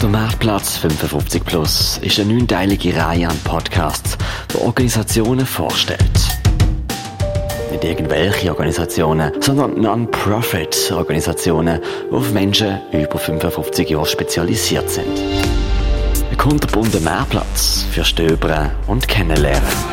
Der Marktplatz 55 Plus ist eine neunteilige Reihe an Podcasts, die Organisationen vorstellt. Nicht irgendwelche Organisationen, sondern Non-Profit-Organisationen, die auf Menschen über 55 Jahre spezialisiert sind. Ein kunterbunter Mehrplatz für Stöbern und Kennenlernen.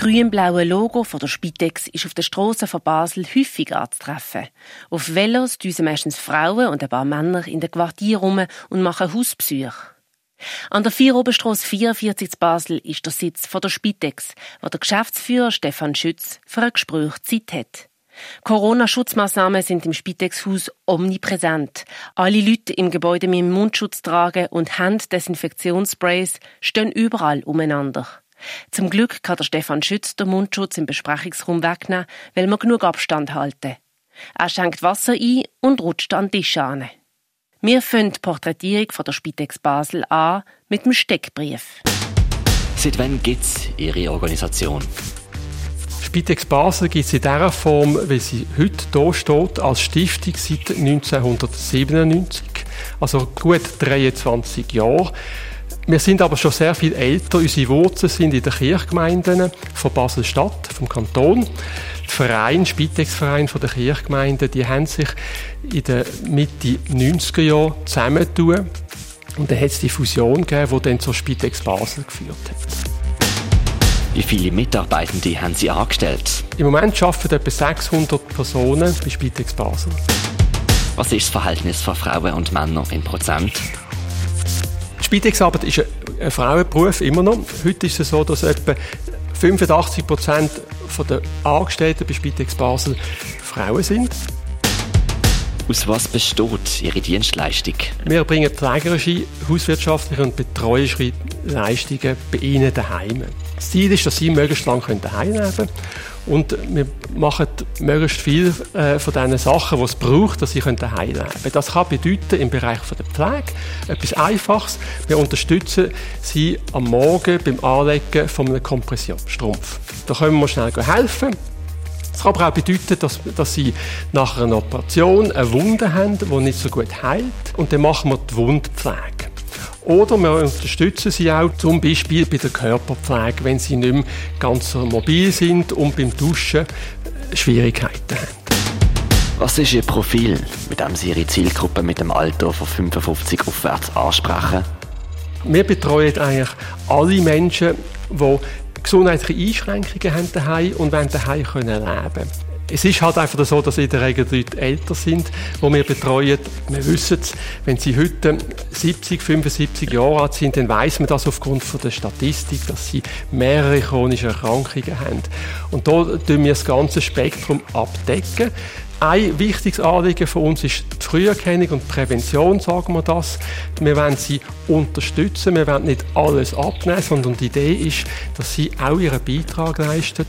Grün-blaue Logo von der Spitex ist auf den Strassen von Basel häufig anzutreffen. Auf Velos düsen meistens Frauen und ein paar Männer in den Quartier rum und machen Hausbesuche. An der Vieroberstrasse 44 zu Basel ist der Sitz von der Spitex, wo der Geschäftsführer Stefan Schütz für ein Gespräch Zeit hat. Corona-Schutzmaßnahmen sind im Spitex-Haus omnipräsent. Alle Leute im Gebäude mit Mundschutz tragen und Handdesinfektionssprays stehen überall umeinander. Zum Glück kann der Stefan Schütz den Mundschutz im Besprechungsraum wegnehmen, weil wir genug Abstand halten. Er schenkt Wasser ein und rutscht an den Tisch an. Wir fangen die Porträtierung von der Spitex Basel an mit dem Steckbrief. Seit wann gibt es Ihre Organisation? Spitex Basel gibt es in dieser Form, wie sie heute hier steht, als Stiftung seit 1997. Also gut 23 Jahre. Wir sind aber schon sehr viel älter. Unsere Wurzeln sind in den Kirchgemeinden von Basel-Stadt, vom Kanton. Die Verein, Spitex-Verein der Kirchgemeinden, die haben sich in der Mitte 90er Jahre zusammengetan. Und dann hat es die Fusion gegeben, die dann zur Spitex Basel geführt hat. Wie viele Mitarbeitende haben Sie angestellt? Im Moment arbeiten etwa 600 Personen bei Spitex Basel. Was ist das Verhältnis von Frauen und Männern in Prozent? Spitex-Arbeit ist ein Frauenberuf, immer noch. Heute ist es so, dass etwa 85 Prozent der Angestellten bei Spitex Basel Frauen sind. Aus was besteht Ihre Dienstleistung? Wir bringen pflegerische, hauswirtschaftliche und betreuerische Leistungen bei Ihnen daheim. Das Ziel ist, dass Sie möglichst lange daheim leben können und wir machen möglichst viel äh, von diesen Sachen, die es braucht, dass sie daheim leben können. Das kann bedeuten, im Bereich der Pflege etwas Einfaches. Wir unterstützen sie am Morgen beim Anlegen von einem Kompressionsstrumpf. Da können wir schnell helfen. Es kann aber auch bedeuten, dass, dass sie nach einer Operation eine Wunde haben, die nicht so gut heilt. Und dann machen wir die Wundpflege. Oder wir unterstützen sie auch zum Beispiel bei der Körperpflege, wenn sie nicht mehr ganz so mobil sind und beim Duschen Schwierigkeiten haben. Was ist Ihr Profil, mit dem Sie Ihre Zielgruppe mit dem Alter von 55 aufwärts ansprechen? Wir betreuen eigentlich alle Menschen, die gesundheitliche Einschränkungen haben daheim und wollen daheim leben können. Es ist halt einfach so, dass in der Regel Leute älter sind, die wir betreuen. Wir wissen es, wenn sie heute 70, 75 Jahre alt sind, dann weiß man das aufgrund von der Statistik, dass sie mehrere chronische Erkrankungen haben. Und da tun wir das ganze Spektrum abdecken. Ein wichtiges Anliegen von uns ist die Früherkennung und Prävention, sagen wir das. Wir wollen sie unterstützen, wir wollen nicht alles abnehmen, sondern die Idee ist, dass sie auch ihren Beitrag leisten,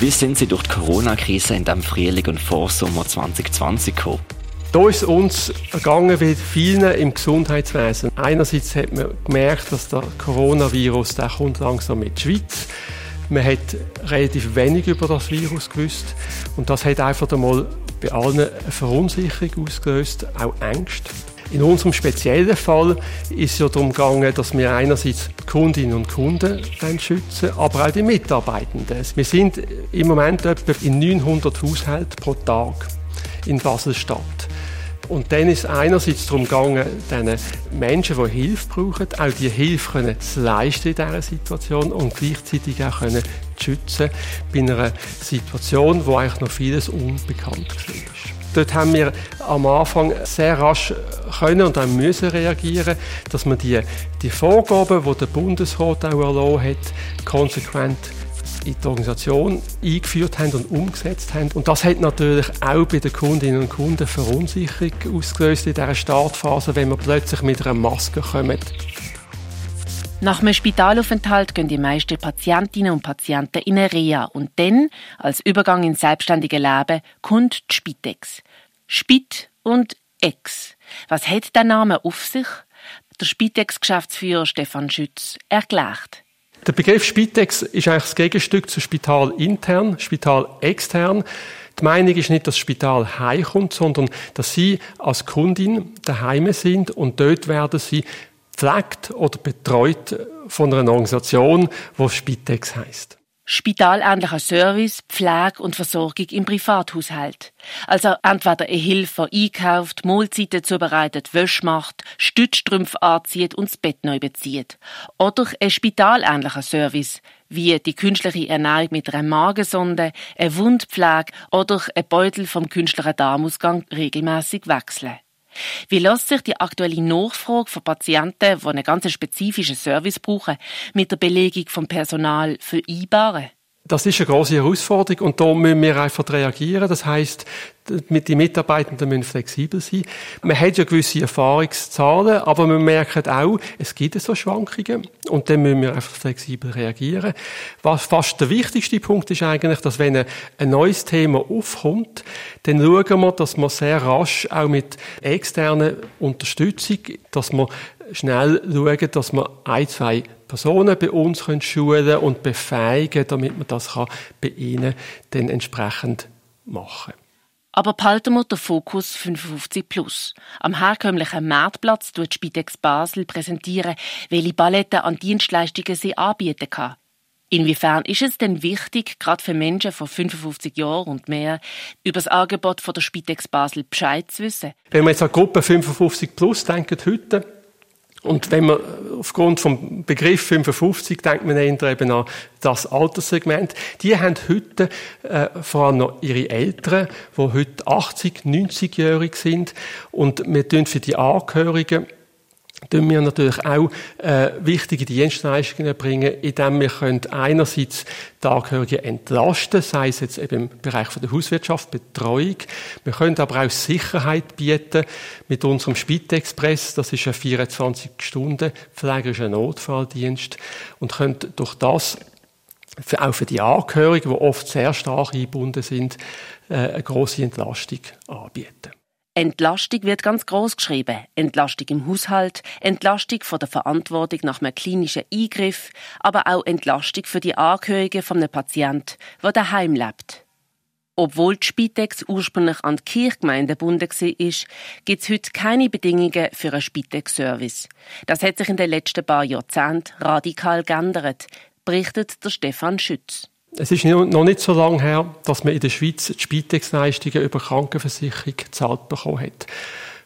wie sind Sie durch die Corona-Krise in dem Frühling und Vorsommer 2020 gekommen? Da ist es uns gegangen wie vielen im Gesundheitswesen. Einerseits hat man gemerkt, dass der Coronavirus der kommt langsam mit der Schweiz. Man hat relativ wenig über das Virus gewusst und das hat einfach einmal bei allen eine Verunsicherung ausgelöst, auch Ängste. In unserem speziellen Fall ist es ja darum gegangen, dass wir einerseits Kundinnen und Kunden schützen aber auch die Mitarbeitenden. Wir sind im Moment etwa in 900 Haushalten pro Tag in Basel-Stadt. Und dann ist es einerseits darum gegangen, diesen Menschen, die Hilfe brauchen, auch die Hilfe können zu leisten in dieser Situation und gleichzeitig auch können zu schützen bei einer Situation, wo eigentlich noch vieles unbekannt war. Dort haben wir am Anfang sehr rasch können und auch müssen reagieren, dass wir die, die Vorgaben, die der Bundesrat auch erlassen hat, konsequent in die Organisation eingeführt haben und umgesetzt haben. Und das hat natürlich auch bei den Kundinnen und Kunden Verunsicherung ausgelöst in dieser Startphase, wenn wir plötzlich mit einer Maske kommen. Nach einem Spitalaufenthalt gehen die meisten Patientinnen und Patienten in eine Reha und dann, als Übergang ins selbstständige Leben, kommt die Spitex. Spit und Ex. Was hat der Name auf sich? Der Spitex-Geschäftsführer Stefan Schütz erklärt. Der Begriff Spitex ist eigentlich das Gegenstück zu Spital intern, Spital extern. Die Meinung ist nicht, dass das Spital heimkommt, sondern dass Sie als Kundin daheim sind und dort werden Sie pflegt oder betreut von einer Organisation, die Spitex heißt. Spitalähnlicher Service, Pflege und Versorgung im Privathaushalt. Also entweder eine Hilfe, einkauft, Mahlzeiten zubereitet, Wäsche macht, Stützstrümpfe anzieht und das Bett neu bezieht. Oder ein spitalähnlicher Service, wie die künstliche Ernährung mit einer Magensonde, eine Wundpflege oder ein Beutel vom künstlichen Darmausgang regelmäßig wechseln. Wie lässt sich die aktuelle Nachfrage von Patienten, die einen ganz spezifischen Service brauchen, mit der Belegung vom Personal vereinbaren? Das ist eine große Herausforderung und da müssen wir einfach reagieren. Das heißt, mit die Mitarbeitenden müssen flexibel sein. Man hat ja gewisse Erfahrungszahlen, aber wir merken auch, es gibt so Schwankungen und dann müssen wir einfach flexibel reagieren. Was fast der wichtigste Punkt ist eigentlich, dass wenn ein neues Thema aufkommt, dann schauen wir, dass wir sehr rasch auch mit externer Unterstützung, dass wir schnell schauen, dass wir ein, zwei Personen bei uns schulen und befähigen, damit man das bei ihnen dann entsprechend machen kann. Aber behalten wir den Fokus 55 plus. Am herkömmlichen Marktplatz tut Spitex Basel präsentieren, welche Balletten an Dienstleistungen sie anbieten kann. Inwiefern ist es denn wichtig, gerade für Menschen von 55 Jahren und mehr, über das Angebot von der Spitex Basel Bescheid zu wissen? Wenn wir jetzt an Gruppe 55 plus denken heute, und wenn man aufgrund vom Begriff 55 denkt man eher eben an das Alterssegment. Die haben heute äh, vor allem noch ihre Eltern, die heute 80, 90-jährig sind. Und wir tun für die Angehörigen tun wir natürlich auch äh, wichtige Dienstleistungen erbringen, indem wir können einerseits die Angehörigen entlasten, sei es jetzt eben im Bereich von der Hauswirtschaft, Betreuung. Wir können aber auch Sicherheit bieten mit unserem Spitexpress, das ist ein 24 Stunden pflegerischer Notfalldienst und können durch das auch für die Angehörigen, die oft sehr stark eingebunden sind, äh, eine große Entlastung anbieten. Entlastung wird ganz groß geschrieben. Entlastung im Haushalt, Entlastung von der Verantwortung nach einem klinischen Eingriff, aber auch Entlastung für die Angehörigen von einem Patienten, der daheim lebt. Obwohl die Spitex ursprünglich an die Kirchgemeinde gebunden war, gibt es heute keine Bedingungen für einen Spitex-Service. Das hat sich in den letzten paar Jahrzehnten radikal geändert, berichtet der Stefan Schütz. Es ist noch nicht so lange her, dass man in der Schweiz die Spitex-Leistungen über Krankenversicherung gezahlt bekommen hat.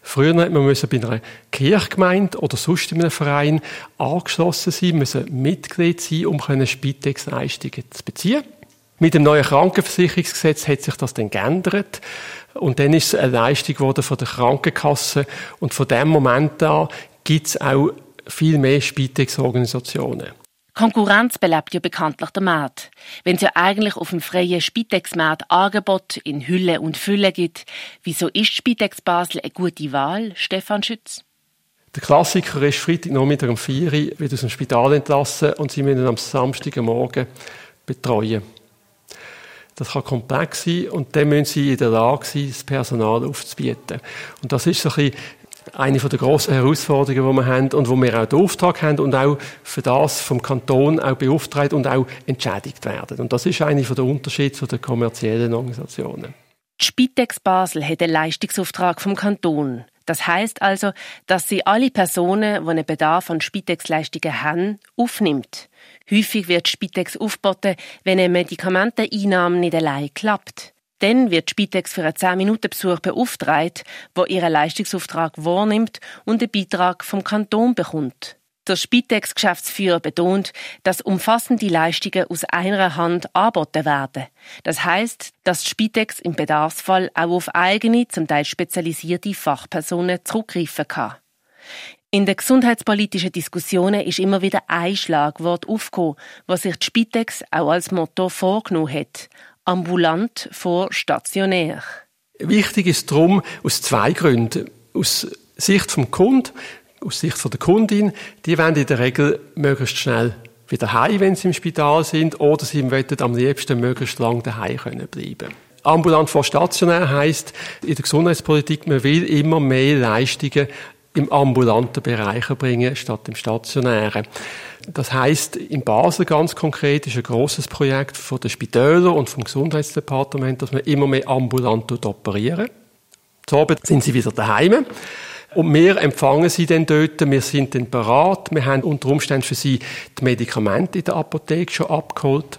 Früher hat man bei einer Kirchgemeinde oder sonst in einem Verein angeschlossen sein, müssen Mitglied sein, um Spitex-Leistungen zu beziehen. Mit dem neuen Krankenversicherungsgesetz hat sich das dann geändert. Und dann ist es eine Leistung geworden von der Krankenkasse. Und von dem Moment an gibt es auch viel mehr Spitex-Organisationen. Konkurrenz belebt ja bekanntlich der Markt. Wenn es ja eigentlich auf dem freien Spitex-Markt Angebot in Hülle und Fülle gibt, wieso ist Spitex Basel eine gute Wahl, Stefan Schütz? Der Klassiker ist Freitag Nachmittag um 4 Uhr wird aus dem Spital entlassen und sie müssen am Samstagmorgen betreuen. Das kann komplex sein und dann müssen sie in der Lage sein, das Personal aufzubieten. Und das ist so ein bisschen eine der grossen Herausforderungen, die wir haben und wo wir auch den Auftrag haben und auch für das vom Kanton auch beauftragt und auch entschädigt werden. Und das ist einer der Unterschiede zu den kommerziellen Organisationen. Die Spitex Basel hat einen Leistungsauftrag vom Kanton. Das heißt also, dass sie alle Personen, die einen Bedarf an Spitex-Leistungen haben, aufnimmt. Häufig wird Spitex aufgeboten, wenn eine Medikamenteneinnahme nicht allein klappt. Dann wird Spitex für einen 10-Minuten-Besuch beauftragt, wo ihren Leistungsauftrag wahrnimmt und einen Beitrag vom Kanton bekommt. Der Spitex-Geschäftsführer betont, dass umfassende Leistungen aus einer Hand angeboten werden. Das heißt, dass Spitex im Bedarfsfall auch auf eigene, zum Teil spezialisierte Fachpersonen zurückgreifen kann. In den gesundheitspolitischen Diskussionen ist immer wieder ein Schlagwort aufgekommen, was sich die Spitex auch als Motto vorgenommen hat ambulant vor stationär. Wichtig ist darum aus zwei Gründen. Aus Sicht vom Kunden, aus Sicht von der Kundin, die werden in der Regel möglichst schnell wieder heim, wenn sie im Spital sind, oder sie wollen am liebsten möglichst lange daheim können bleiben. Ambulant vor stationär heisst in der Gesundheitspolitik, man will immer mehr Leistungen im ambulanten Bereich bringen statt im stationären. Das heißt, in Basel ganz konkret ist ein großes Projekt von den Spitälern und vom Gesundheitsdepartement, dass man immer mehr ambulant operieren. Zu Abend sind sie wieder daheim. Und wir empfangen sie dann dort, wir sind dann parat, wir haben unter Umständen für sie die Medikamente in der Apotheke schon abgeholt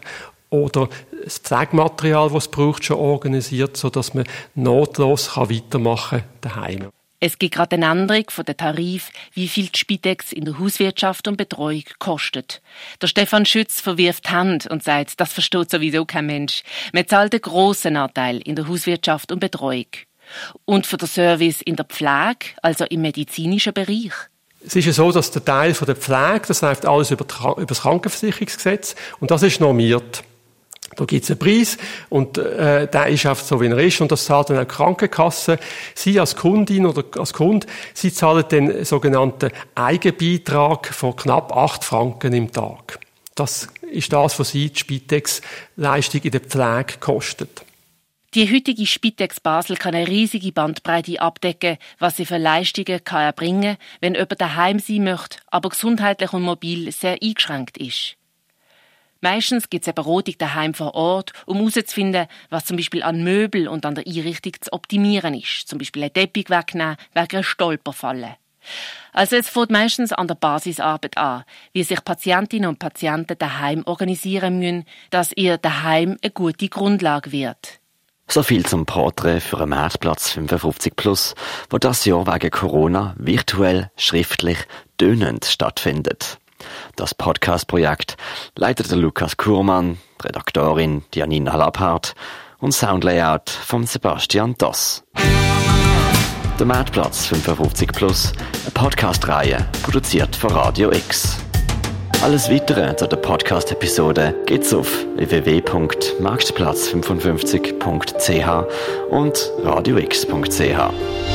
oder das Pflegematerial, das es braucht, schon organisiert, sodass man notlos weitermachen kann daheim. Es gibt gerade eine Änderung von der Tarif, wie viel die Spitex in der Hauswirtschaft und Betreuung kostet. Der Stefan Schütz verwirft die Hand und sagt, das versteht sowieso kein Mensch. Man zahlt einen grossen Anteil in der Hauswirtschaft und Betreuung. Und für den Service in der Pflege, also im medizinischen Bereich. Es ist ja so, dass der Teil von der Pflege, das läuft alles über, über das Krankenversicherungsgesetz und das ist normiert. Da gibt es einen Preis und äh, der ist einfach so, wie er ist und das zahlt dann auch die Krankenkasse. Sie als Kundin oder als Kund, Sie zahlen den sogenannten Eigenbeitrag von knapp acht Franken im Tag. Das ist das, was Sie die Spitex-Leistung in der Pflege kostet. Die heutige Spitex Basel kann eine riesige Bandbreite abdecken, was sie für Leistungen kann erbringen, wenn jemand daheim sein möchte, aber gesundheitlich und mobil sehr eingeschränkt ist. Meistens gibt es eine Beratung daheim vor Ort, um herauszufinden, was zum Beispiel an Möbel und an der Einrichtung zu optimieren ist. Zum Beispiel einen Teppich wegnehmen wegen einer Stolperfalle. Also es fängt meistens an der Basisarbeit an, wie sich Patientinnen und Patienten daheim organisieren müssen, dass ihr daheim eine gute Grundlage wird. So viel zum Porträt für einen Marktplatz 55 Plus, wo das Jahr wegen Corona virtuell, schriftlich, dönend stattfindet. Das Podcast-Projekt leitete Lukas Kurmann, Redaktorin Janina Lapphardt und Soundlayout von Sebastian Doss. Der Marktplatz 55 Plus, eine Podcast-Reihe, produziert von Radio X. Alles weitere zu der Podcast-Episode geht's auf www.marktplatz55.ch und radiox.ch.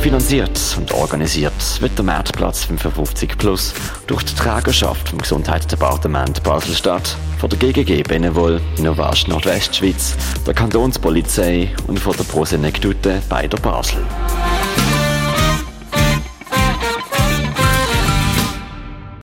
Finanziert und organisiert wird der Marktplatz 55 Plus durch die Trägerschaft vom Gesundheitsdepartement Basel-Stadt, von der GGG Benevol, Innovation Nordwestschweiz, der Kantonspolizei und von der Prosenectute bei der Basel.